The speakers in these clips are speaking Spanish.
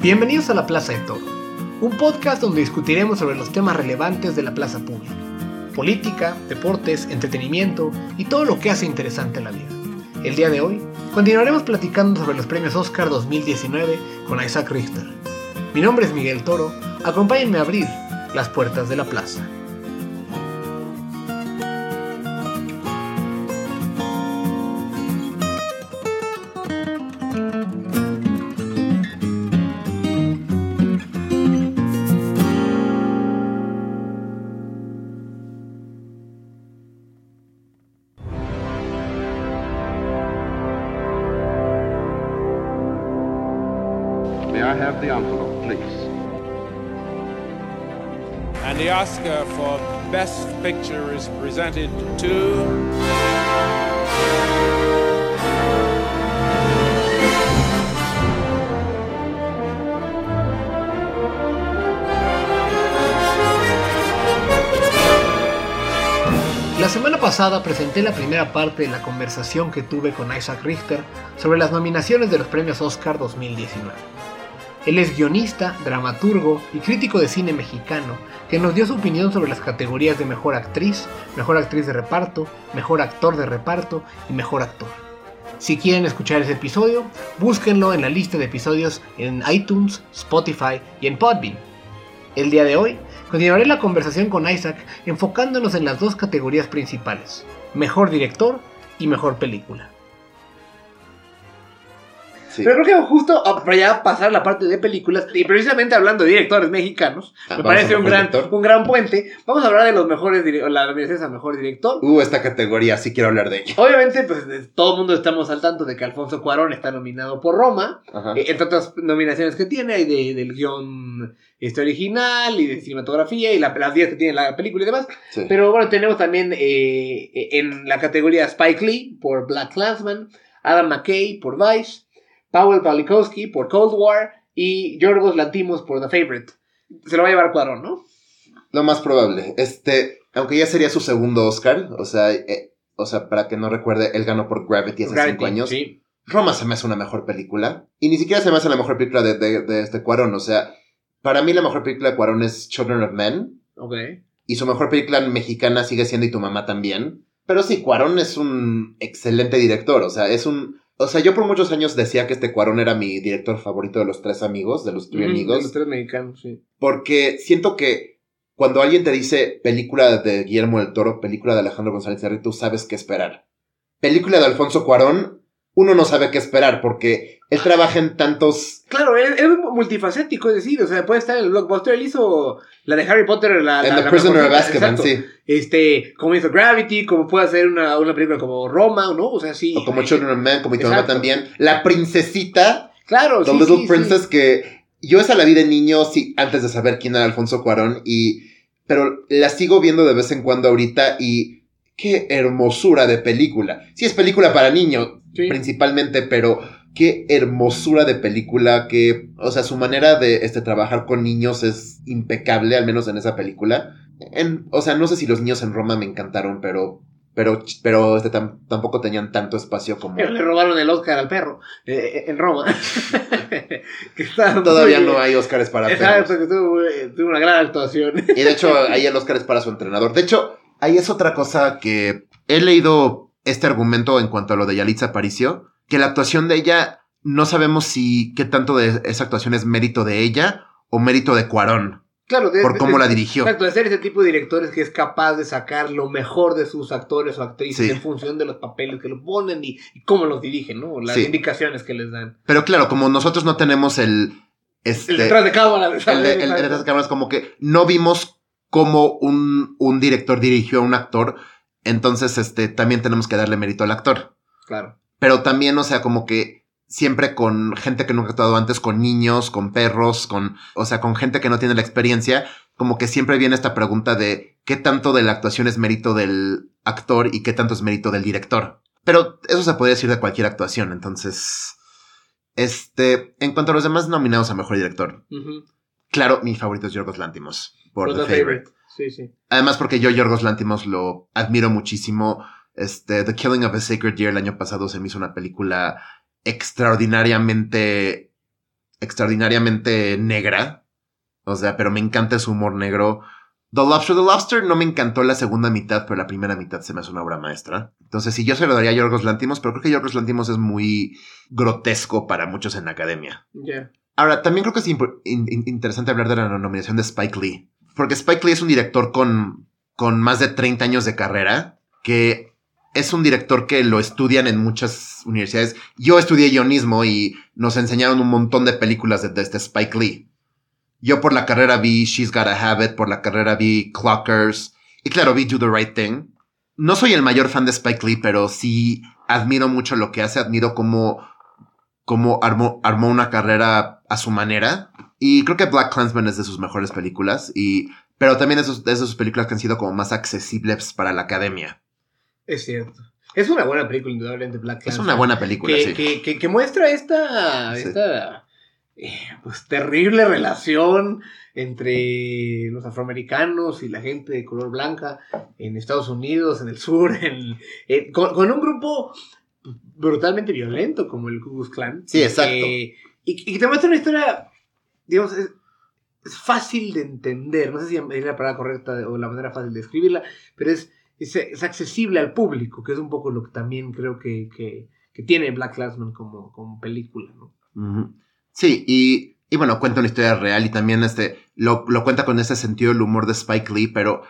Bienvenidos a la Plaza de Toro, un podcast donde discutiremos sobre los temas relevantes de la plaza pública, política, deportes, entretenimiento y todo lo que hace interesante la vida. El día de hoy continuaremos platicando sobre los premios Oscar 2019 con Isaac Richter. Mi nombre es Miguel Toro, acompáñenme a abrir las puertas de la plaza. La semana pasada presenté la primera parte de la conversación que tuve con Isaac Richter sobre las nominaciones de los premios Oscar 2019. Él es guionista, dramaturgo y crítico de cine mexicano que nos dio su opinión sobre las categorías de mejor actriz, mejor actriz de reparto, mejor actor de reparto y mejor actor. Si quieren escuchar ese episodio, búsquenlo en la lista de episodios en iTunes, Spotify y en Podbean. El día de hoy continuaré la conversación con Isaac enfocándonos en las dos categorías principales, mejor director y mejor película. Sí. Pero creo que justo para ya pasar la parte de películas, y precisamente hablando de directores mexicanos, Ah, me parece un gran, director. un gran puente. Vamos a hablar de los mejores nominaciones a mejor director. Uh, esta categoría, sí quiero hablar de ella. Obviamente, pues todo el mundo estamos al tanto de que Alfonso Cuarón está nominado por Roma, Ajá. eh, entre otras nominaciones que tiene, hay de, del guion este, original y de cinematografía y la- las 10 que tiene la película y demás. Sí. Pero bueno, tenemos también eh, en la categoría Spike Lee por Black Clansman, Adam McKay por Vice, Powell Palikowski por Cold War y Yorgos Lantimos por The Favorite. Se lo va a llevar Cuarón, ¿no? Lo más probable. Este, aunque ya sería su segundo Oscar, o sea, eh, o sea, para que no recuerde, él ganó por Gravity hace Gravity, cinco años. Sí. Roma se me hace una mejor película. Y ni siquiera se me hace la mejor película de, de, de este Cuarón. O sea, para mí la mejor película de Cuarón es Children of Men. Ok. Y su mejor película mexicana sigue siendo Y tu mamá también. Pero sí, Cuarón es un excelente director. O sea, es un. O sea, yo por muchos años decía que este Cuarón era mi director favorito de los tres amigos, de los tres amigos. Los tres mexicanos, sí. Porque siento que cuando alguien te dice película de Guillermo del Toro, película de Alejandro González Iñárritu, sabes qué esperar. Película de Alfonso Cuarón, uno no sabe qué esperar porque él trabaja en tantos. Claro, es, es multifacético, es decir, o sea, puede estar en el blockbuster. Él hizo la de Harry Potter, la, En la- The Prisoner of Azkaban, sí. Este, como hizo Gravity, como puede hacer una, una película como Roma, ¿no? O sea, sí. O como Children of Men, como Exacto. también. La princesita, Claro, The sí, Little sí, sí. Princess, que yo esa la vi de niño sí, antes de saber quién era Alfonso Cuarón. Y. Pero la sigo viendo de vez en cuando ahorita y. Qué hermosura de película. Sí, es película para niños, principalmente, pero qué hermosura de película, que, o sea, su manera de este, trabajar con niños es impecable, al menos en esa película. En, o sea, no sé si los niños en Roma me encantaron, pero, pero, pero este, tam- tampoco tenían tanto espacio como... Pero le robaron el Oscar al perro eh, en Roma. que Todavía muy- no hay Óscares para Exacto, perros. que tuvo, una gran actuación. Y de hecho, ahí el Óscar es para su entrenador. De hecho, ahí es otra cosa que he leído este argumento en cuanto a lo de Yalitza Aparicio, que la actuación de ella, no sabemos si qué tanto de esa actuación es mérito de ella o mérito de Cuarón, Claro, de- por de- cómo de- la dirigió. Exacto, de ser ese tipo de directores que es capaz de sacar lo mejor de sus actores o actrices Sí. en función de los papeles que lo ponen y, y cómo los dirigen, ¿no? Las Sí. indicaciones que les dan. Pero claro, como nosotros no tenemos el... Este, El detrás de cámara. el de- el- el detrás de cámaras, como que no vimos cómo un, un director dirigió a un actor, entonces este, también tenemos que darle mérito al actor. Claro. Pero también, o sea, como que siempre con gente que nunca ha actuado antes, con niños, con perros, con, o sea, con gente que no tiene la experiencia, como que siempre viene esta pregunta de qué tanto de la actuación es mérito del actor y qué tanto es mérito del director. Pero eso se puede decir de cualquier actuación, entonces, este, en cuanto a los demás nominados a mejor director, claro, mi favorito es Yorgos Lantimos por Por The The Favorite. Sí, sí. Además porque yo Yorgos Lantimos lo admiro muchísimo. Este, The Killing of a Sacred Deer el año pasado se me hizo una película extraordinariamente, extraordinariamente negra. O sea, pero me encanta su humor negro. The Lobster, The Lobster no me encantó la segunda mitad, pero la primera mitad se me hace una obra maestra. Entonces, sí, yo se lo daría a Yorgos Lantimos, pero creo que Yorgos Lantimos es muy grotesco para muchos en la academia. Ya. Ahora, también creo que es impo- in- in- interesante hablar de la nominación de Spike Lee. Porque Spike Lee es un director con, con más de 30 años de carrera, que es un director que lo estudian en muchas universidades. Yo estudié guionismo y nos enseñaron un montón de películas de, este Spike Lee. Yo por la carrera vi She's Gotta Have It, por la carrera vi Clockers, y claro, vi Do the Right Thing. No soy el mayor fan de Spike Lee, pero sí admiro mucho lo que hace, admiro cómo cómo armó, armó una carrera a su manera. Y creo que Black Clansman es de sus mejores películas. Y, pero también es de sus películas que han sido como más accesibles para la academia. Es cierto. Es una buena película, indudablemente, Black Es Clansman. una buena película, que, sí. que, que- que muestra esta, Sí. esta eh, pues, terrible relación entre los afroamericanos y la gente de color blanca en Estados Unidos, en el sur, en- con, con un grupo brutalmente violento como el Ku Klux Klan. Sí, exacto. Eh, y, y que te muestra una historia, digamos, es, es fácil de entender. No sé si es la palabra correcta o la manera fácil de escribirla, pero es, es, es accesible al público, que es un poco lo que también creo que, que, que tiene Black Clansman como, como película, ¿no? Sí, y, y bueno, cuenta una historia real y también este, lo, lo cuenta con ese sentido del humor de Spike Lee, pero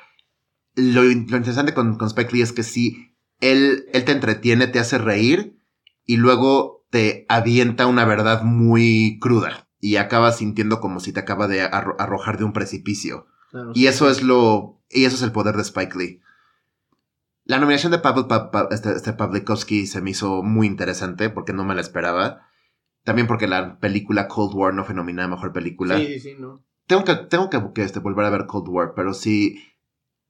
lo, lo interesante con, con Spike Lee es que sí, él, él te entretiene, te hace reír y luego te avienta una verdad muy cruda y acabas sintiendo como si te acaba de arro- arrojar de un precipicio. Claro, Y eso es lo. Y eso es el poder de Spike Lee. La nominación de Pavel Pa- Pa- este, este Pavlikovsky se me hizo muy interesante porque no me la esperaba. También porque la película Cold War no fue nominada a mejor película. Sí, sí, ¿no? Tengo que, tengo que, que, este, volver a ver Cold War, pero sí.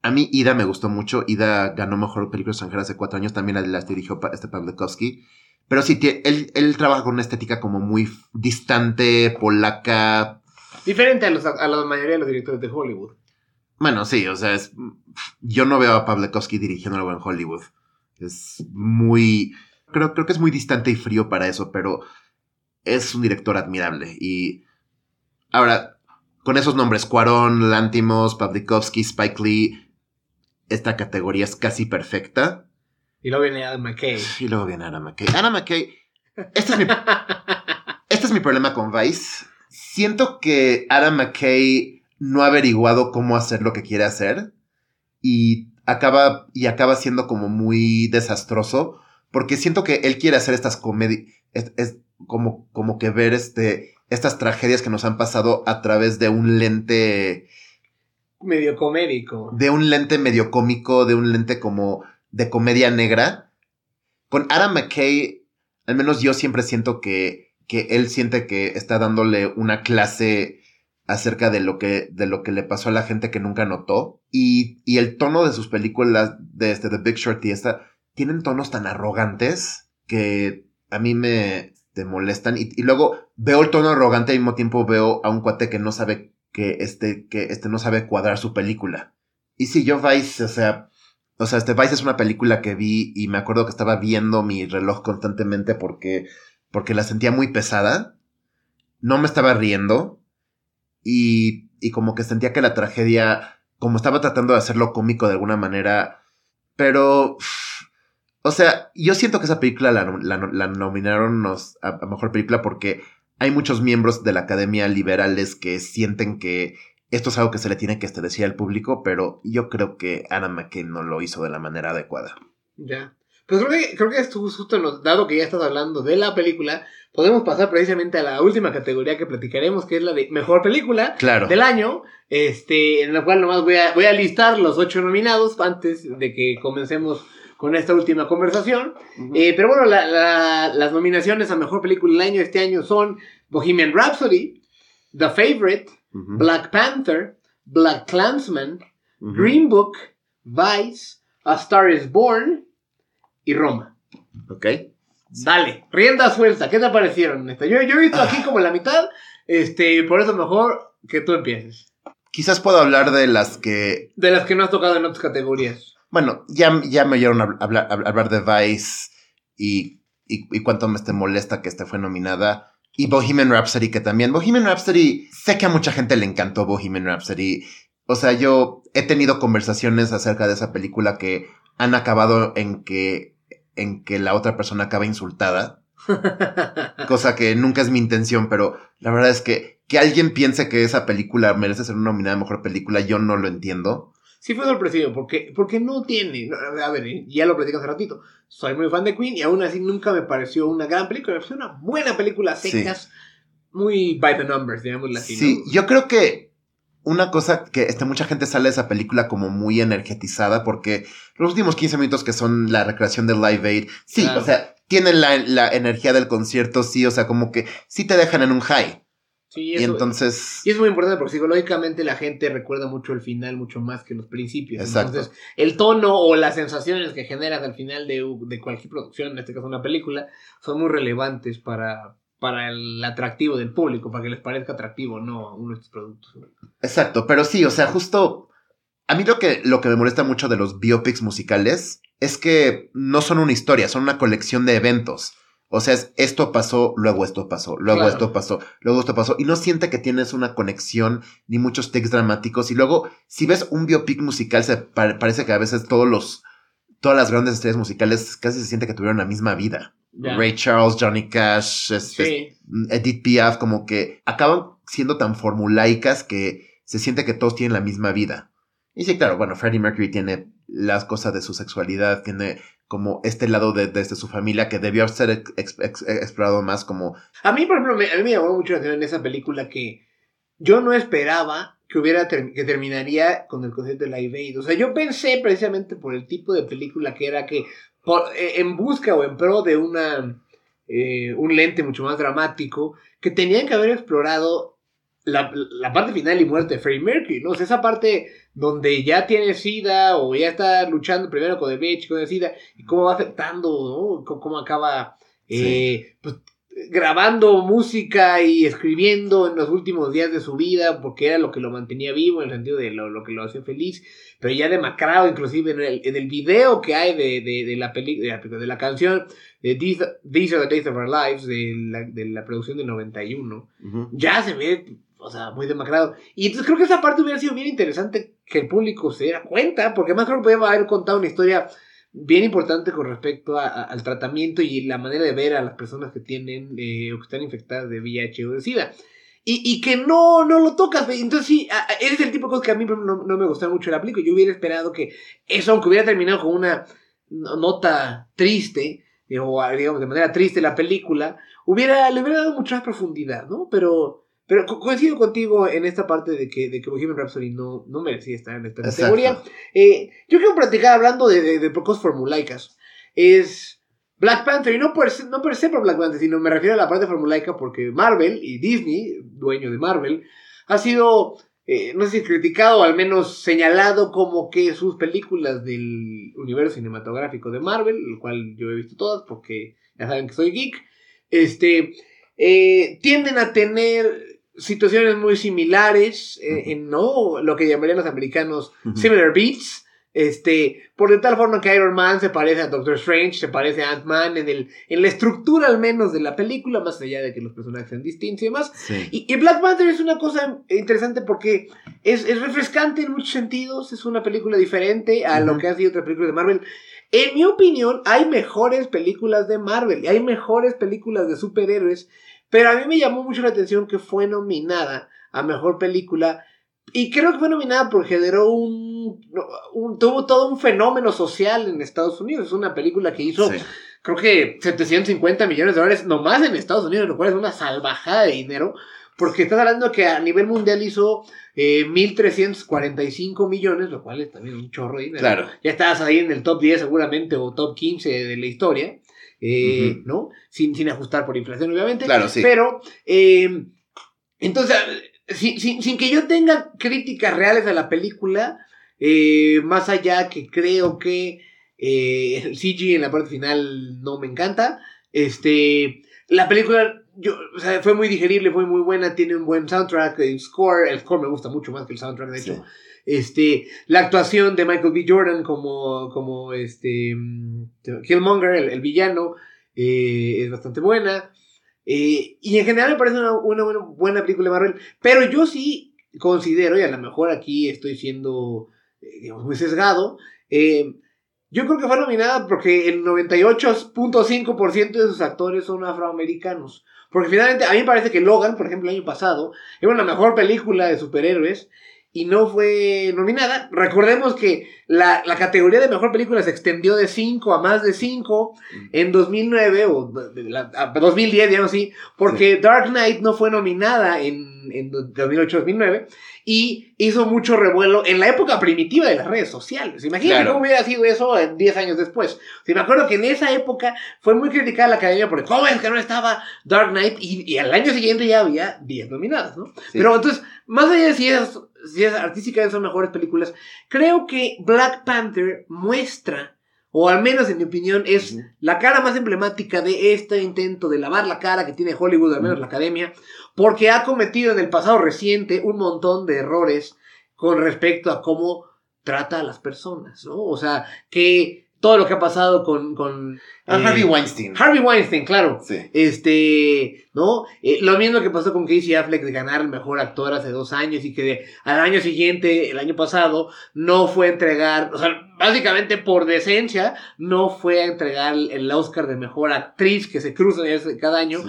A mí Ida me gustó mucho. Ida ganó mejor película extranjera hace cuatro años. También la, las dirigió pa- este Pavlikovsky. Pero sí, él, él trabaja con una estética como muy distante, polaca, Diferente a, los, a la mayoría de los directores de Hollywood. Bueno, sí, o sea, es, yo no veo a Pavlikovsky dirigiendo algo en Hollywood. Es muy, creo, creo que es muy distante y frío para eso, pero es un director admirable. Y ahora, con esos nombres, Cuarón, Lantimos, Pavlikovsky, Spike Lee, esta categoría es casi perfecta. Y luego viene Adam McKay. Y luego viene Anna McKay. Anna McKay, este es mi, este es mi problema con Vice. Siento que Adam McKay no ha averiguado cómo hacer lo que quiere hacer y acaba, y acaba siendo como muy desastroso porque siento que él quiere hacer estas comedias, es, es como, como que ver este, estas tragedias que nos han pasado a través de un lente, Medio comédico. de un lente medio cómico, de un lente como de comedia negra. Con Adam McKay, al menos yo siempre siento que, que él siente que está dándole una clase acerca de lo que, de lo que le pasó a la gente que nunca notó. Y, y el tono de sus películas, de este, The Big Short y esta, tienen tonos tan arrogantes que a mí me te molestan. Y, luego veo el tono arrogante y al mismo tiempo veo a un cuate que no sabe que este, que este no sabe cuadrar su película. Y si yo Vice, o sea, o sea, este Vice es una película que vi y me acuerdo que estaba viendo mi reloj constantemente porque, porque la sentía muy pesada. No me estaba riendo. Y, y como que sentía que la tragedia, como estaba tratando de hacerlo cómico de alguna manera, pero, o sea, yo siento que esa película la, la, la nominaron a, a mejor película porque hay muchos miembros de la academia liberales que sienten que esto es algo que se le tiene que decir al público, pero yo creo que Anna McKay no lo hizo de la manera adecuada. Ya. Pues creo que, creo que esto justo dado que ya estás hablando de la película, podemos pasar precisamente a la última categoría que platicaremos, que es la de mejor película Claro. del año, este, en la cual nomás voy a, voy a listar los ocho nominados antes de que comencemos con esta última conversación. Eh, pero bueno, la- la- las nominaciones a mejor película del año este año son Bohemian Rhapsody, The Favorite, Black Panther, Black Clansman, ujú. Green Book, Vice, A Star is Born y Roma. Ok. Dale, rienda suelta, ¿qué te parecieron? esta? Yo, yo he visto aquí como la mitad, este, por eso mejor que tú empieces. Quizás puedo hablar de las que De las que no has tocado en otras categorías. Bueno, ya, ya me oyeron hab- hablar, hab- hablar de Vice y, y, y cuánto me este molesta que este fue nominada. Y Bohemian Rhapsody, que también. Bohemian Rhapsody, sé que a mucha gente le encantó Bohemian Rhapsody. O sea, yo he tenido conversaciones acerca de esa película que han acabado en que, en que la otra persona acaba insultada. Cosa que nunca es mi intención, pero la verdad es que que alguien piense que esa película merece ser una nominada a mejor película, yo no lo entiendo. Sí fue sorpresivo, porque, porque no tiene, a ver, ya lo platicé hace ratito, soy muy fan de Queen y aún así nunca me pareció una gran película, me pareció una buena película Sí. secas, muy by the numbers, digámoslo así. Sí, ¿no? yo creo que una cosa que este, mucha gente sale de esa película como muy energetizada porque los últimos 15 minutos que son la recreación de Live Aid, sí, Claro. o sea, tienen la, la energía del concierto, sí, o sea, como que sí te dejan en un high. Sí, Y eso- entonces, Y es muy importante porque psicológicamente la gente recuerda mucho el final mucho más que los principios. Exacto. Entonces, el tono o las sensaciones que generas al final de, de cualquier producción, en este caso una película, son muy relevantes para, para el atractivo del público, para que les parezca atractivo no uno de estos productos. exacto, pero sí, o sea, justo a mí lo que, lo que me molesta mucho de los biopics musicales es que no son una historia, son una colección de eventos. O sea, es esto pasó, luego esto pasó, luego Claro. esto pasó, luego esto pasó. Y no siente que tienes una conexión ni muchos takes dramáticos. Y luego, si ves un biopic musical, se pa- parece que a veces todos los, todas las grandes estrellas musicales casi se siente que tuvieron la misma vida. Ray Charles, Johnny Cash, este, Sí. Edith Piaf, como que acaban siendo tan formulaicas que se siente que todos tienen la misma vida. Y sí, claro, bueno, Freddie Mercury tiene las cosas de su sexualidad, tiene como este lado de, desde su familia que debió ser ex- ex- explorado más como... A mí, por ejemplo, me, a mí me llamó mucho la atención en esa película que yo no esperaba que hubiera ter- que terminaría con el concepto de Live Aid. O sea, yo pensé precisamente por el tipo de película que era que por- eh, en busca o en pro de una eh, un lente mucho más dramático, que tenían que haber explorado la, la parte final y muerte de Freddie Mercury, ¿no? O sea, esa parte donde ya tiene SIDA o ya está luchando primero con el VIH, con el SIDA, y cómo va afectando, ¿no? Cómo, cómo acaba eh, pues, grabando música y escribiendo en los últimos días de su vida, porque era lo que lo mantenía vivo, en el sentido de lo, lo que lo hacía feliz, pero ya demacrado, inclusive en el, en el video que hay de, de, de la peli, de, la, de la canción de These, These Are the Days of Our Lives, de la, de la producción del 91, Ujú. ya se ve, o sea, muy demacrado. Y entonces creo que esa parte hubiera sido bien interesante que el público se diera cuenta, porque además creo que podía haber contado una historia bien importante con respecto a- al tratamiento y la manera de ver a las personas que tienen eh, o que están infectadas de VIH o de SIDA. Y, y que no, no lo tocas. Entonces sí, a- ese es el tipo de cosas que a mí no, no me gustaron mucho la película. Yo hubiera esperado que eso, aunque hubiera terminado con una no- nota triste, eh, o digamos de manera triste la película, hubiera, le hubiera dado mucha más profundidad, ¿no? Pero, pero co- coincido contigo en esta parte de que, de que Bohemian Rhapsody no, no merecía estar en esta Exacto. categoría. Eh, yo quiero platicar hablando de, de, de cosas formulaicas. Es Black Panther, y no se, no per se por Black Panther, sino me refiero a la parte formulaica porque Marvel y Disney, dueño de Marvel, ha sido, eh, no sé si criticado o al menos señalado como que sus películas del universo cinematográfico de Marvel, el cual yo he visto todas porque ya saben que soy geek, este, eh, tienden a tener situaciones muy similares, eh, en ¿no? lo que llamarían los americanos similar beats. Este, por de tal forma que Iron Man se parece a Doctor Strange, se parece a Ant-Man en, el, en la estructura al menos de la película, más allá de que los personajes sean distintos y demás. Sí. Y, y Black Panther es una cosa interesante porque es, es refrescante en muchos sentidos, es una película diferente a lo que ha sido otra película de Marvel. En mi opinión, hay mejores películas de Marvel, y hay mejores películas de superhéroes, pero a mí me llamó mucho la atención que fue nominada a mejor película. Y creo que fue nominada porque generó un, un- tuvo todo un fenómeno social en Estados Unidos. Es una película que hizo Sí. creo que 750 millones de dólares nomás en Estados Unidos, lo cual es una salvajada de dinero, porque estás hablando que a nivel mundial hizo eh, 1.345 millones, lo cual es también un chorro de dinero. Claro. Ya estabas ahí en el top 10 seguramente o top 15 de la historia, eh. ¿no? Sin, sin ajustar por inflación, obviamente. Claro, sí. Pero, eh, entonces, sin, sin- sin que yo tenga críticas reales a la película, eh, más allá que creo que eh, el CG en la parte final no me encanta, este, la película yo, o sea, fue muy digerible, fue muy buena, tiene un buen soundtrack, el score, el score me gusta mucho más que el soundtrack, de hecho. Sí. Este, la actuación de Michael B. Jordan como, como este, mm, Killmonger, el, el villano, eh, es bastante buena. Eh, y en general me parece una, una buena, película de Marvel. Pero yo sí considero, y a lo mejor aquí estoy siendo eh, muy sesgado, yo creo que fue nominada porque el 98.5% de sus actores son afroamericanos. Porque finalmente, a mí me parece que Logan, por ejemplo, el año pasado, era una mejor película de superhéroes y no fue nominada. Recordemos que la, la categoría de mejor película se extendió de 5 a más de 5 en 2009 o de- de la- a 2010, digamos así, porque Dark Knight no fue nominada en, en 2008-2009 y hizo mucho revuelo en la época primitiva de las redes sociales. Imagínate Claro. cómo hubiera sido eso en 10 años después. Sí, me acuerdo que en esa época fue muy criticada la academia porque cómo es que no estaba Dark Knight y, y al año siguiente ya había 10 nominadas, ¿no? Sí. Pero entonces, más allá de si es, si es artísticamente son mejores películas, creo que Black Panther muestra, o al menos en mi opinión, es la cara más emblemática de este intento de lavar la cara que tiene Hollywood, al menos la academia, porque ha cometido en el pasado reciente un montón de errores con respecto a cómo trata a las personas, ¿no? O sea, que todo lo que ha pasado con... con Ah, eh, Harvey Weinstein. Harvey Weinstein, claro. Sí. Este, ¿no? Eh, lo mismo que pasó con Casey Affleck de ganar el mejor actor hace dos años y que de- al año siguiente, el año pasado, no fue a entregar, o sea, básicamente por decencia, no fue a entregar el- Oscar de mejor actriz que se cruza cada año, Sí.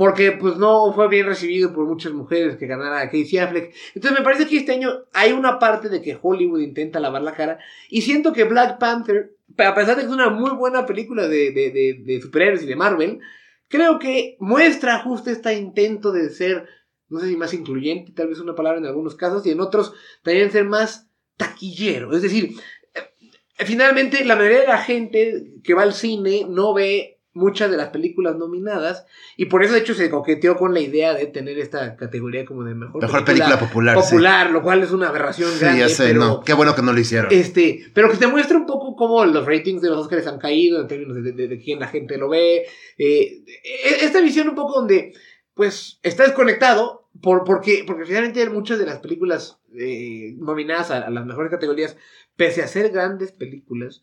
Porque pues no fue bien recibido por muchas mujeres que ganara Casey Affleck. Entonces me parece que este año hay una parte de que Hollywood intenta lavar la cara y siento que Black Panther, a pesar de que es una muy buena película de, de, de, de superhéroes y de Marvel, creo que muestra justo este intento de ser, no sé si más incluyente, tal vez una palabra en algunos casos, y en otros también ser más taquillero. Es decir, eh, finalmente la mayoría de la gente que va al cine no ve muchas de las películas nominadas y por eso de hecho se coqueteó con la idea de tener esta categoría como de mejor, Mejor película popular. sí. lo cual es una aberración Sí, grande, ya sé, pero no. Qué bueno que no lo hicieron. este, pero que te muestra un poco cómo los ratings de los Oscars han caído en términos de, de- de quién la gente lo ve. Eh, e- esta visión un poco donde, pues, está desconectado por, porque, porque finalmente muchas de las películas eh, nominadas a, a las mejores categorías, pese a ser grandes películas,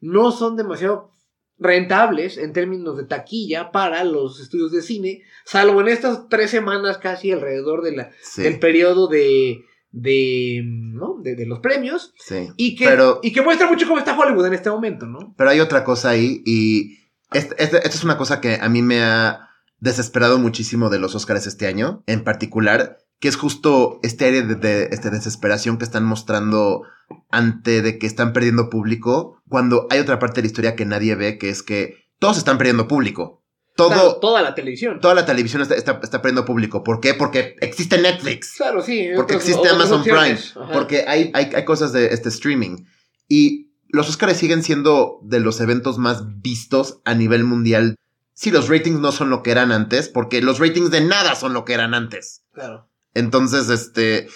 no son demasiado rentables en términos de taquilla para los estudios de cine, salvo en estas tres semanas casi alrededor de la, Sí, del periodo de, de, ¿no? de, de los premios. sí. Y que, Pero- y que muestra mucho cómo está Hollywood en este momento, ¿no? Pero hay otra cosa ahí y este- este- esta es una cosa que a mí me ha desesperado muchísimo de los Oscars este año, en particular, que es justo este aire de, de- este desesperación que están mostrando ante de que están perdiendo público, cuando hay otra parte de la historia que nadie ve, que es que todos están perdiendo público. Todo, Claro, toda la televisión. toda la televisión está, está, está perdiendo público. ¿Por qué? Porque existe Netflix. Claro, sí. Porque existe Amazon Prime. Ajá. Porque hay, hay, hay cosas de este streaming. Y los Oscars siguen siendo de los eventos más vistos a nivel mundial. Sí, los ratings no son lo que eran antes, porque los ratings de nada son lo que eran antes. Claro. Entonces, este.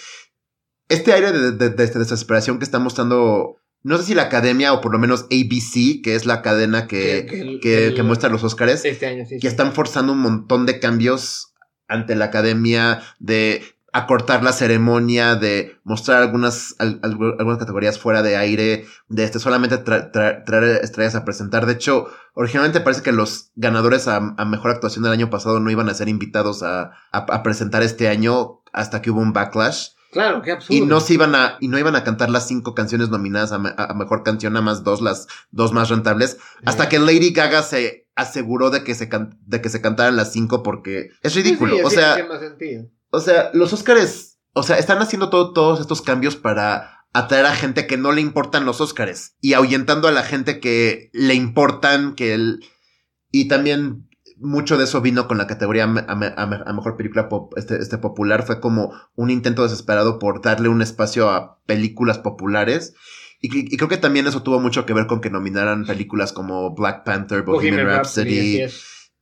Este aire de, de- de esta desesperación que está mostrando. No sé si la academia o por lo menos ABC, que es la cadena que, Que- que que, el- que muestra los Oscars Este año, sí. que sí. están forzando un montón de cambios ante la academia, de acortar la ceremonia, de mostrar algunas, al- algu- algunas categorías fuera de aire, de este, solamente tra- tra- traer estrellas a presentar. De hecho, originalmente parece que los ganadores a, a mejor actuación del año pasado no iban a ser invitados a, a- a presentar este año hasta que hubo un backlash. Claro, qué absurdo. Y no se iban a, y no iban a cantar las cinco canciones nominadas a, me- a mejor canción, nada más dos, las dos más rentables. Hasta que Lady Gaga se aseguró de que se, can- de que se cantaran las cinco porque es ridículo. Sí, sí, o sea. O sea, los Óscares, o sea, están haciendo todo- todos estos cambios para atraer a gente que no le importan los Óscares y ahuyentando a la gente que le importan, que el... Y también mucho de eso vino con la categoría a, me- a me- a me- a mejor película pop- este, este popular. Fue como un intento desesperado por darle un espacio a películas populares. Y, creo que también eso tuvo mucho que ver con que nominaran películas como Black Panther, Bohemian, Rhapsody.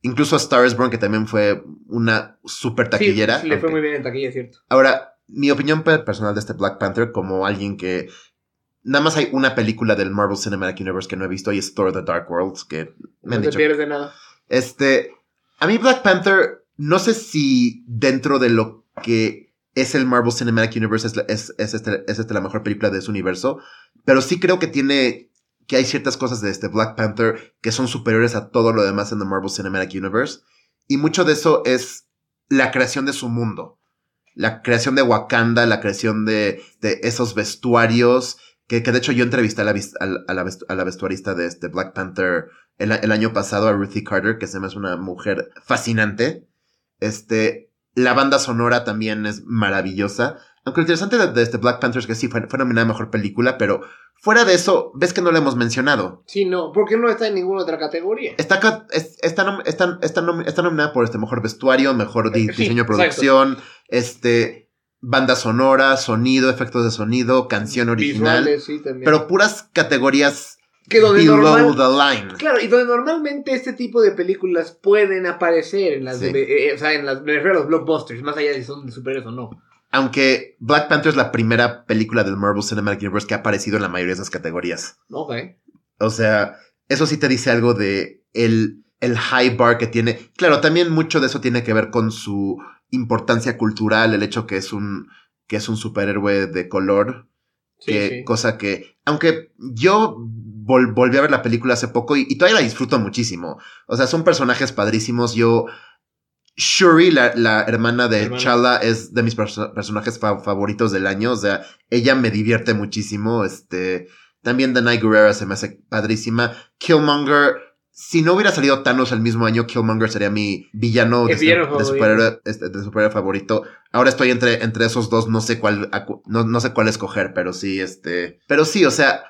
Incluso a Star is Born, que también fue una super taquillera. Sí, le fue aunque- muy bien en taquilla, es cierto. Ahora, mi opinión pe- personal de este Black Panther, como alguien que nada más hay una película del Marvel Cinematic Universe que no he visto y es Thor The Dark World, que me No han te dicho. pierdes de nada. Este, a mí Black Panther no sé si dentro de lo que es el Marvel Cinematic Universe es, es, es este- es este la mejor película de su universo, pero sí creo que tiene, que hay ciertas cosas de este Black Panther que son superiores a todo lo demás en el Marvel Cinematic Universe, y mucho de eso es la creación de su mundo, la creación de Wakanda, la creación de, de esos vestuarios, que, que de hecho yo entrevisté a la, a la- a la vestuarista de este Black Panther el, el año pasado, a Ruthie Carter, que se me hace una mujer fascinante. Este, la banda sonora también es maravillosa. Aunque lo interesante de, de este Black Panther es que sí fue, fue nominada a mejor película, pero fuera de eso, ves que no lo hemos mencionado. Sí, no, porque no está en ninguna otra categoría. Está, es- está, nom- está, está nom- está nominada por este mejor vestuario, mejor di- Eh, sí, diseño de exacto. producción, este, banda sonora, sonido, efectos de sonido, canción original. Visuales, sí, también. Pero puras categorías que donde normal- the line. Claro, y donde normalmente este tipo de películas pueden aparecer en las, Sí. eh, eh, o sea, en las, me refiero a los blockbusters, más allá de si son superhéroes o no. Aunque Black Panther es la primera película del Marvel Cinematic Universe que ha aparecido en la mayoría de esas categorías. Ok. O sea, eso sí te dice algo de el, el high bar que tiene. Claro, también mucho de eso tiene que ver con su importancia cultural, el hecho que es un, que es un superhéroe de color. Sí, que, sí. Cosa que, aunque yo vol- volví a ver la película hace poco y, y todavía la disfruto muchísimo. O sea, son personajes padrísimos. Yo, Shuri, la, la hermana de Hermana. Chala, es de mis perso- personajes fa- favoritos del año. O sea, ella me divierte muchísimo. Este, también Danai Guerrera se me hace padrísima. Killmonger, si no hubiera salido Thanos el mismo año, Killmonger sería mi villano, de, villano de superhéroe, este, de superhéroe favorito. Ahora estoy entre, entre esos dos, no sé cuál, no, no sé cuál escoger, pero sí, este. Pero sí, o sea,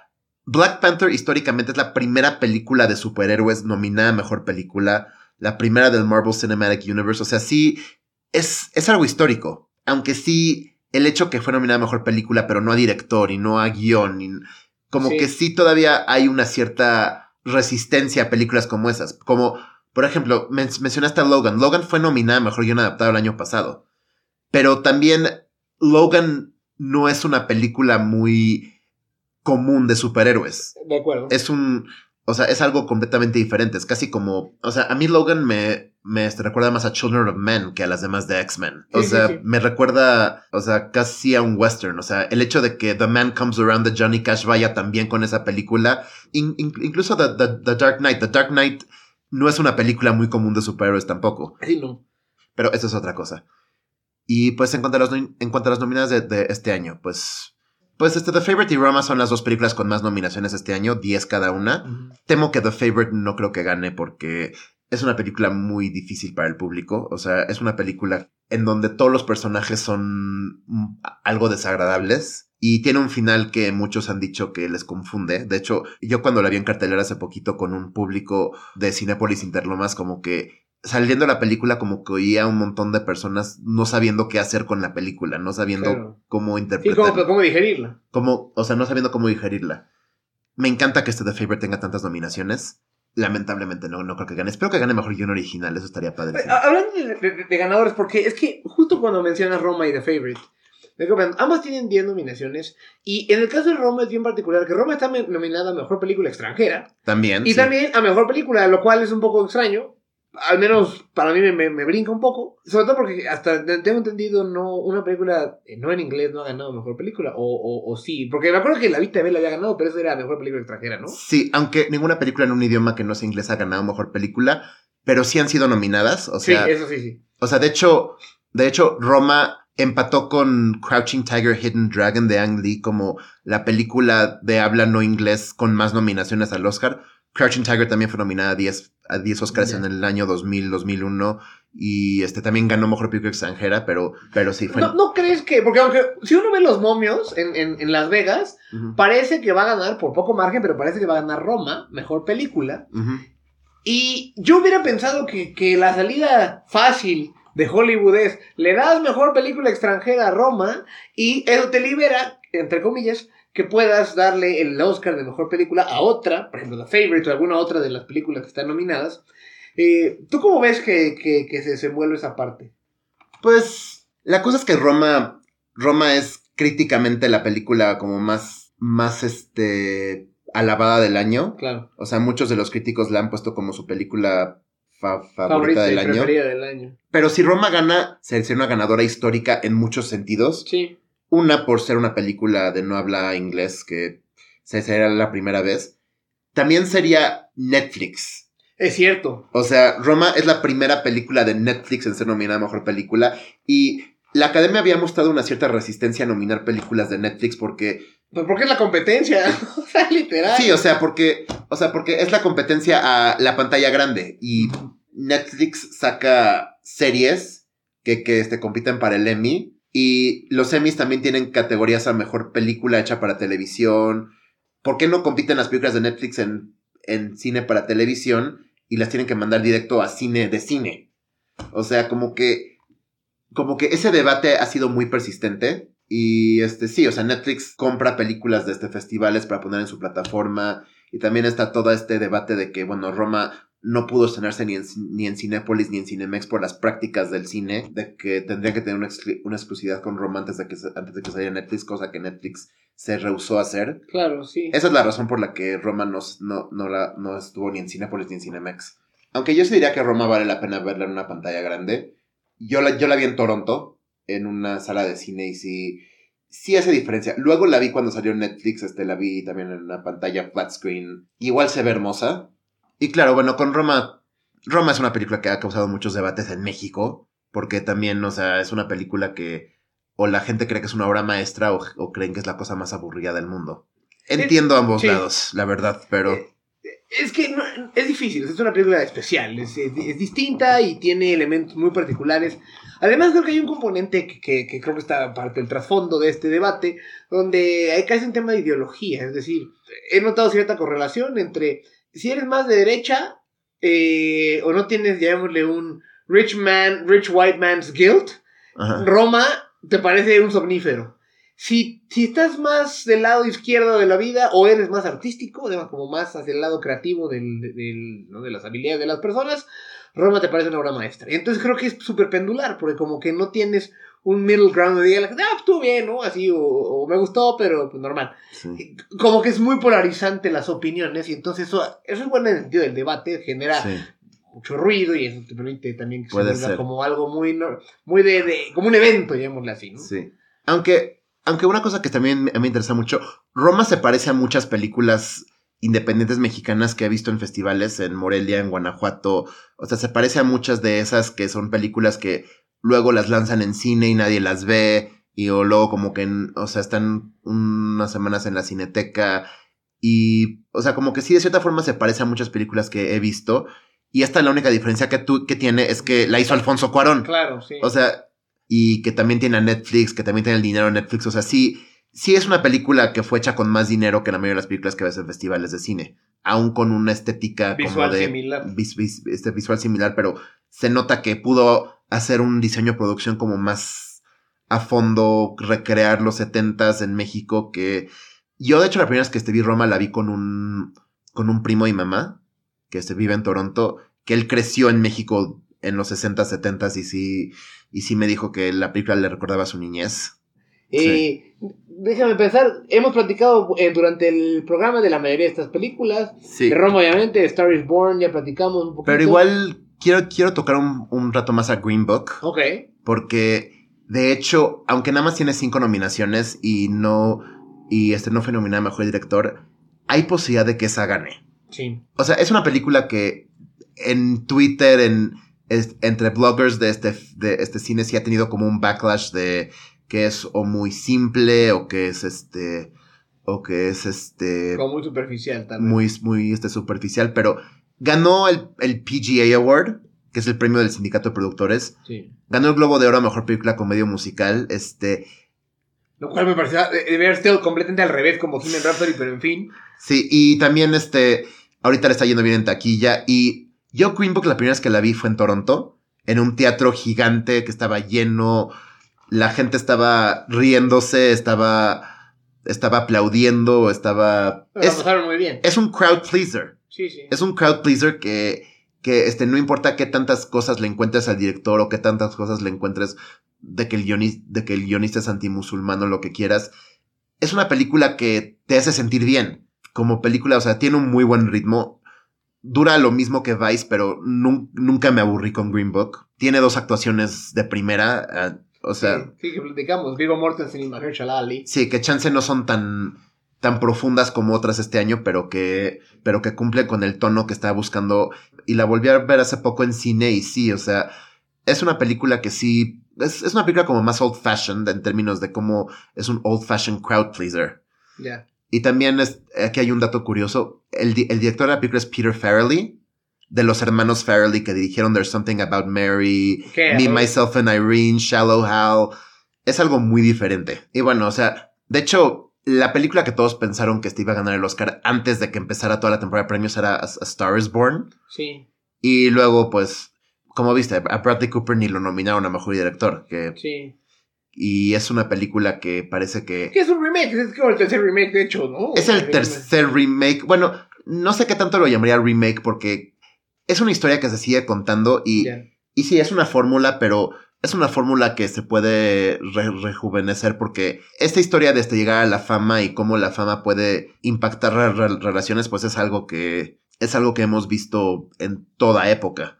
Black Panther históricamente es la primera película de superhéroes nominada a mejor película, la primera del Marvel Cinematic Universe. O sea, sí, es, es algo histórico. Aunque sí, el hecho que fue nominada a mejor película, pero no a director y no a guion, y como Sí. que sí todavía hay una cierta resistencia a películas como esas. Como, por ejemplo, men- mencionaste a Logan. Logan fue nominada a mejor guion adaptado el año pasado. Pero también Logan no es una película muy común de superhéroes. De acuerdo. Es un, o sea, es algo completamente diferente. Es casi como, o sea, a mí Logan me, me este, recuerda más a Children of Men que a las demás de X-Men. O Sí, sea, sí. me recuerda, o sea, casi a un western. O sea, el hecho de que The Man Comes Around de Johnny Cash vaya también con esa película. In- in- incluso The, The- The Dark Knight. The Dark Knight no es una película muy común de superhéroes tampoco. Sí, no. Pero eso es otra cosa. Y pues en cuanto a las, en cuanto a las nominadas de, de este año, pues... Pues este, The Favorite y Roma son las dos películas con más nominaciones este año, 10 cada una. Temo que The Favorite no creo que gane porque es una película muy difícil para el público. O sea, es una película en donde todos los personajes son mm, algo desagradables. Y tiene un final que muchos han dicho que les confunde. De hecho, yo cuando la vi en cartelera hace poquito con un público de Cinépolis Interlomas, como que saliendo de la película, como que oía un montón de personas no sabiendo qué hacer con la película, no sabiendo Claro. cómo Sí, interpretar. ¿cómo, cómo digerirla? Cómo- o sea, no sabiendo cómo digerirla. Me encanta que este The Favorite tenga tantas nominaciones. Lamentablemente no, no creo que gane. Espero que gane mejor guion original, eso estaría padre. Eh, Hablando de, de- de ganadores, porque es que justo cuando mencionas Roma y The Favorite, ambas tienen 10 nominaciones. Y en el caso de Roma es bien particular, que Roma está nominada a Mejor Película Extranjera. También. Y sí. también a Mejor Película, lo cual es un poco extraño. Al menos para mí me, me- me brinca un poco. Sobre todo porque hasta te- tengo entendido, no una película eh, no en inglés no ha ganado Mejor Película. O, o, o sí. Porque me acuerdo que La Vita Bella había ganado, pero eso era Mejor Película Extranjera, ¿no? Sí, aunque ninguna película en un idioma que no sea inglés ha ganado mejor película, pero sí han sido nominadas. O sea, sí, eso sí, sí. o sea, de hecho, de hecho, Roma empató con Crouching Tiger, Hidden Dragon de Ang Lee como la película de habla no inglés con más nominaciones al Oscar. Crouching Tiger también fue nominada a 10, a 10 Oscars en el año 2000, 2001 y este también ganó mejor película extranjera, pero, pero sí fue. ¿No, ¿No crees que.? Porque aunque si uno ve los momios en, en, en Las Vegas, parece que va a ganar por poco margen, pero parece que va a ganar Roma, mejor película. Y yo hubiera pensado que, que la salida fácil de Hollywood es: le das mejor película extranjera a Roma y eso te libera, entre comillas, que puedas darle el Oscar de mejor película a otra, por ejemplo, The Favorite o alguna otra de las películas que están nominadas. Eh, ¿Tú cómo ves que, que, que se desenvuelve esa parte? Pues la cosa es que Roma, Roma es críticamente la película como más, más este, alabada del año. Claro. O sea, muchos de los críticos la han puesto como su película fa- favorita del y año. del año. Pero si Roma gana, sería una ganadora histórica en muchos sentidos. Sí. Una por ser una película de no habla inglés, que se- sería la primera vez. También sería Netflix. Es cierto. O sea, Roma es la primera película de Netflix en ser nominada a Mejor Película. Y la Academia había mostrado una cierta resistencia a nominar películas de Netflix porque... Pues porque es la competencia. o sea, literal. Sí, o sea, porque... O sea, porque es la competencia a la pantalla grande. Y Netflix saca series que, que este, compiten para el Emmy. Y los Emmys también tienen categorías a mejor película hecha para televisión. ¿Por qué no compiten las películas de Netflix en, en cine para televisión y las tienen que mandar directo a cine de cine? O sea, como que. Como que ese debate ha sido muy persistente. Y este sí, o sea, Netflix compra películas de este festivales para poner en su plataforma. Y también está todo este debate de que, bueno, Roma no pudo estrenarse ni en, ni en Cinépolis ni en Cinemex por las prácticas del cine, de que tendría que tener una, exclu- una exclusividad con Roma antes de, que, antes de que saliera Netflix, cosa que Netflix se rehusó a hacer. Claro, sí. Esa es la razón por la que Roma no, no, no, la, no estuvo ni en Cinépolis ni en Cinemex. Aunque yo sí diría que Roma vale la pena verla en una pantalla grande. Yo la, yo la vi en Toronto, en una sala de cine, y sí, sí hace diferencia. Luego la vi cuando salió Netflix, este, la vi también en una pantalla flat screen. Igual se ve hermosa. Y claro, bueno, con Roma, Roma es una película que ha causado muchos debates en México, porque también, o sea, es una película que o la gente cree que es una obra maestra o, o creen que es la cosa más aburrida del mundo. Entiendo ambos sí. lados, la verdad, pero... Eh, Es que no- es difícil, es una película especial, es, es- es distinta y tiene elementos muy particulares. Además creo que hay un componente que, que- que creo que está parte del trasfondo de este debate, donde hay casi un tema de ideología, es decir, he notado cierta correlación entre si eres más de derecha eh, o no tienes, llamémosle un rich man, rich white man's guilt, Ajá. Roma te parece un somnífero. Si, si estás más del lado izquierdo de la vida o eres más artístico, como más hacia el lado creativo del, de- del- ¿no? de las habilidades de las personas, Roma te parece una obra maestra. Y entonces creo que es súper pendular, porque como que no tienes un middle ground de diga, ah, estuvo bien, ¿no? Así, o, o me gustó, pero pues normal. Sí, Como que es muy polarizante las opiniones, y entonces eso, eso es bueno en el sentido del debate, genera sí. mucho ruido y eso te permite también que se Puede ser. como algo muy, muy de, de- como un evento, llamémosle así, ¿no? Sí. Aunque, aunque una cosa que también me, me interesa mucho, Roma se parece a muchas películas independientes mexicanas que he visto en festivales en Morelia, en Guanajuato. O sea, se parece a muchas de esas que son películas que luego las lanzan en cine y nadie las ve. Y o luego como que, o sea, están unas semanas en la cineteca. Y, o sea, como que sí, de cierta forma se parece a muchas películas que he visto. Y esta la única diferencia que, tú, que tiene es que la hizo Alfonso Cuarón. Claro, sí. O sea, y que también tiene a Netflix, que también tiene el dinero de Netflix. O sea, sí, sí es una película que fue hecha con más dinero que la mayoría de las películas que ves en festivales de cine. Aún con una estética Visual como de similar. vis- vis- este visual similar, pero se nota que pudo hacer un diseño de producción como más a fondo, recrear los 70s en México que yo de hecho la primera vez que este vi Roma la vi con un con un primo y mamá que se vive en Toronto, que él creció en México en los 60s, 70s y sí y sí me dijo que la película le recordaba a su niñez. Déjame pensar, hemos platicado eh, durante el programa de la mayoría de estas películas. Sí. De Roma, obviamente, Star is Born, ya platicamos un poquito. Pero igual quiero, quiero tocar un, un rato más a Green Book. Ok. Porque, de hecho, aunque nada más tiene cinco nominaciones y no. Y este no fue nominada a mejor director, hay posibilidad de que esa gane. Sí. O sea, es una película que en Twitter, en, entre bloggers de este, de este cine, sí ha tenido como un backlash de que es o muy simple o que es este. O que es este. Como muy superficial, vez. muy, muy este, superficial, pero ganó el, el PGA Award, que es el premio del sindicato de productores. Sí. Ganó el Globo de Oro a Mejor Película Comedia Musical. Este, Lo cual me parecía de, de ver still completamente al revés, como Human Rhapsody, pero en fin. sí, y también este, ahorita le está yendo bien en taquilla. Y yo Green Book la primera vez que la vi fue en Toronto, en un teatro gigante que estaba lleno, la gente estaba riéndose, estaba, estaba aplaudiendo, estaba... Pero Es, pasaron muy bien. es un crowd pleaser. Sí, sí. es un crowd pleaser que, que este, no importa qué tantas cosas le encuentres al director o qué tantas cosas le encuentres de que el, guionis- de que el guionista es antimusulmán o lo que quieras. Es una película que te hace sentir bien. Como película, o sea, tiene un muy buen ritmo. dura lo mismo que Vice, pero nun- nunca me aburrí con Green Book. Tiene dos actuaciones de primera, ah, o sea, sí, sí, que platicamos. Vigo Mortensen y Mahershala Ali. Sí, que chance no son tan, tan profundas como otras este año, pero que, pero que cumplen con el tono que estaba buscando. Y la volví a ver hace poco en cine y sí, o sea, es una película que sí, es, es una película como más old fashioned en términos de cómo es un old fashioned crowd pleaser. Ya. Y también es, aquí hay un dato curioso. El, el director de la película es Peter Farrelly, de los hermanos Farrelly que dirigieron There's Something About Mary, ¿Qué? Me, Myself and Irene, Shallow Hal. Es algo muy diferente. Y bueno, o sea, de hecho, la película que todos pensaron que este iba a ganar el Oscar antes de que empezara toda la temporada de premios era A, A Star is Born. Sí, Y luego, pues, como viste, a Bradley Cooper ni lo nominaron a Mejor Director. Que, sí. y es una película que parece que... Que es un remake, es como el tercer remake, de hecho, ¿no? Es el tercer remake. Bueno, no sé qué tanto lo llamaría remake porque es una historia que se sigue contando y, y sí, es una fórmula, pero es una fórmula que se puede re- rejuvenecer porque esta historia de este llegar a la fama y cómo la fama puede impactar re- relaciones, pues es algo que es algo que hemos visto en toda época.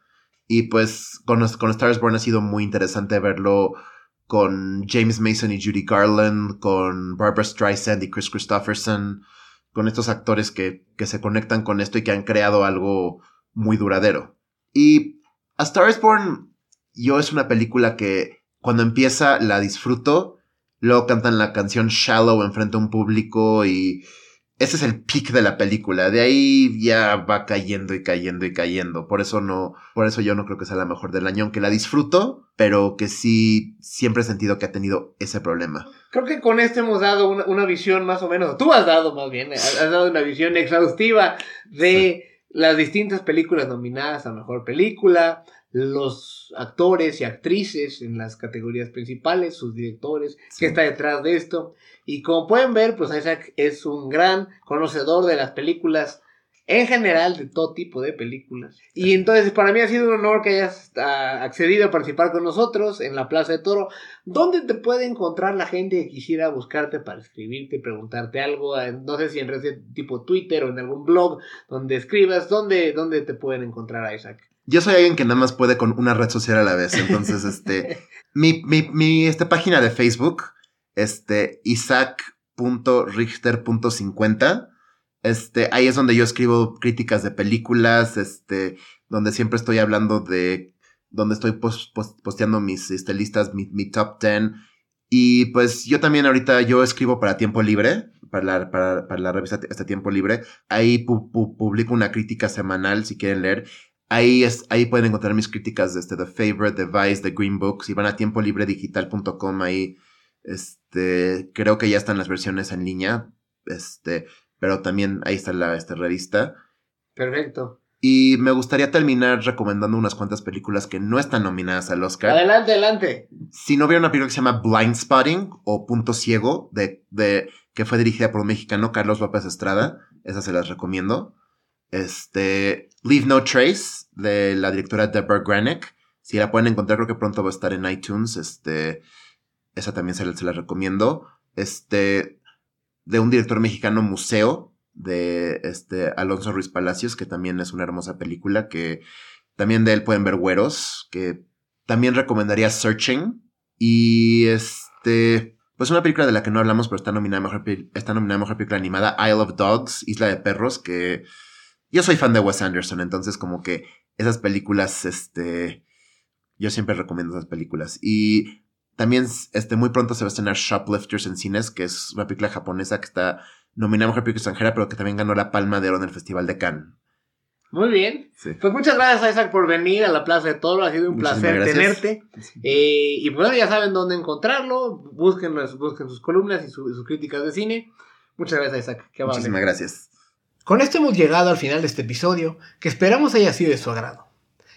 Y pues con, con Star is Born ha sido muy interesante verlo con James Mason y Judy Garland, con Barbara Streisand y Chris Christopherson, con estos actores que, que se conectan con esto y que han creado algo muy duradero. Y A Star is Born, yo es una película que cuando empieza la disfruto, luego cantan la canción Shallow enfrente a un público y ese es el pic de la película. De ahí ya va cayendo y cayendo y cayendo. Por eso no, por eso yo no creo que sea la mejor del año, aunque la disfruto, pero que sí siempre he sentido que ha tenido ese problema. Creo que con este hemos dado una, una visión más o menos, tú has dado más bien, has has dado una visión exhaustiva de las distintas películas nominadas a Mejor Película, los actores y actrices en las categorías principales, sus directores, Sí. qué está detrás de esto. Y como pueden ver, pues Isaac es un gran conocedor de las películas en general, de todo tipo de películas. Y entonces para mí ha sido un honor que hayas ah, accedido a participar con nosotros en la Plaza de Toro. ¿Dónde te puede encontrar la gente que quisiera buscarte para escribirte, preguntarte algo? Eh, No sé si en redes tipo Twitter o en algún blog donde escribas. ¿Dónde, dónde te pueden encontrar a Isaac? Yo soy alguien que nada más puede con una red social a la vez. Entonces, este, mi, mi, mi este, página de Facebook, este, isaac.richter.50. Este, ahí es donde yo escribo críticas de películas, este, donde siempre estoy hablando de, donde estoy pos- pos- posteando mis este, listas, mi, mi top 10. Y pues yo también ahorita, yo escribo para Tiempo Libre, para la, para, para la revista Este Tiempo Libre. Ahí pu- pu- publico una crítica semanal si quieren leer. Ahí, es, ahí pueden encontrar mis críticas de este, The Favorite, The Vice, The Green Book. Si van a tiempolibredigital.com, ahí este, creo que ya están las versiones en línea. Este, pero también ahí está la esta revista. Perfecto. Y me gustaría terminar recomendando unas cuantas películas que no están nominadas al Oscar. Adelante, adelante. Si no vieron una película que se llama Blind Spotting o Punto Ciego, de, de, que fue dirigida por un mexicano, Carlos López Estrada, esas se las recomiendo. Este, Leave No Trace, de la directora Deborah Granick. Si la pueden encontrar, creo que pronto va a estar en iTunes. Este, esa también se, la- se la recomiendo. Este, de un director mexicano, Museo, de este Alonso Ruiz Palacios, que también es una hermosa película, que también de él pueden ver Güeros, que también recomendaría Searching. Y este, pues una película de la que no hablamos, pero está nominada mejor, está nominada mejor película animada, Isle of Dogs, Isla de Perros, que yo soy fan de Wes Anderson, entonces como que esas películas, este, yo siempre recomiendo esas películas. Y también, este, muy pronto se va a estrenar Shoplifters en cines, que es una película japonesa que está nominada a mejor película extranjera, pero que también ganó la Palma de Oro en el Festival de Cannes. Muy bien. Sí. Pues muchas gracias, Isaac, por venir a la Plaza de Toro. Ha sido un Muchísimas placer gracias. tenerte. Eh, y bueno, ya saben dónde encontrarlo. Busquen, busquen sus columnas y su- sus críticas de cine. Muchas gracias, Isaac. Qué. Muchísimas gracias. Con esto hemos llegado al final de este episodio, que esperamos haya sido de su agrado.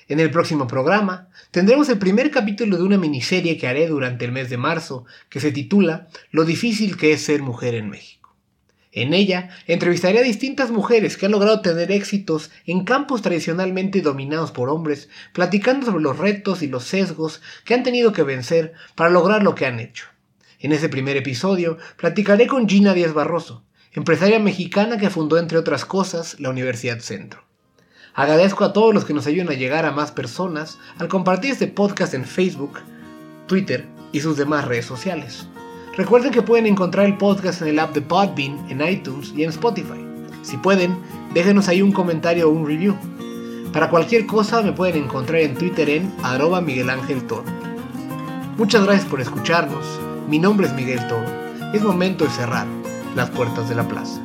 En el próximo programa tendremos el primer capítulo de una miniserie que haré durante el mes de marzo, que se titula Lo difícil que es ser mujer en México. En ella entrevistaré a distintas mujeres que han logrado tener éxitos en campos tradicionalmente dominados por hombres, platicando sobre los retos y los sesgos que han tenido que vencer para lograr lo que han hecho. En ese primer episodio platicaré con Gina Díaz Barroso, empresaria mexicana que fundó entre otras cosas la Universidad Centro. Agradezco a todos los que nos ayudan a llegar a más personas al compartir este podcast en Facebook, Twitter y sus demás redes sociales. Recuerden que pueden encontrar el podcast en el app de Podbean, en iTunes y en Spotify. Si pueden, déjenos ahí un comentario o un review. Para cualquier cosa me pueden encontrar en Twitter en arroba Miguel Ángel Toro. Muchas gracias por escucharnos. Mi nombre es Miguel Toro. Es momento de cerrar las puertas de la plaza.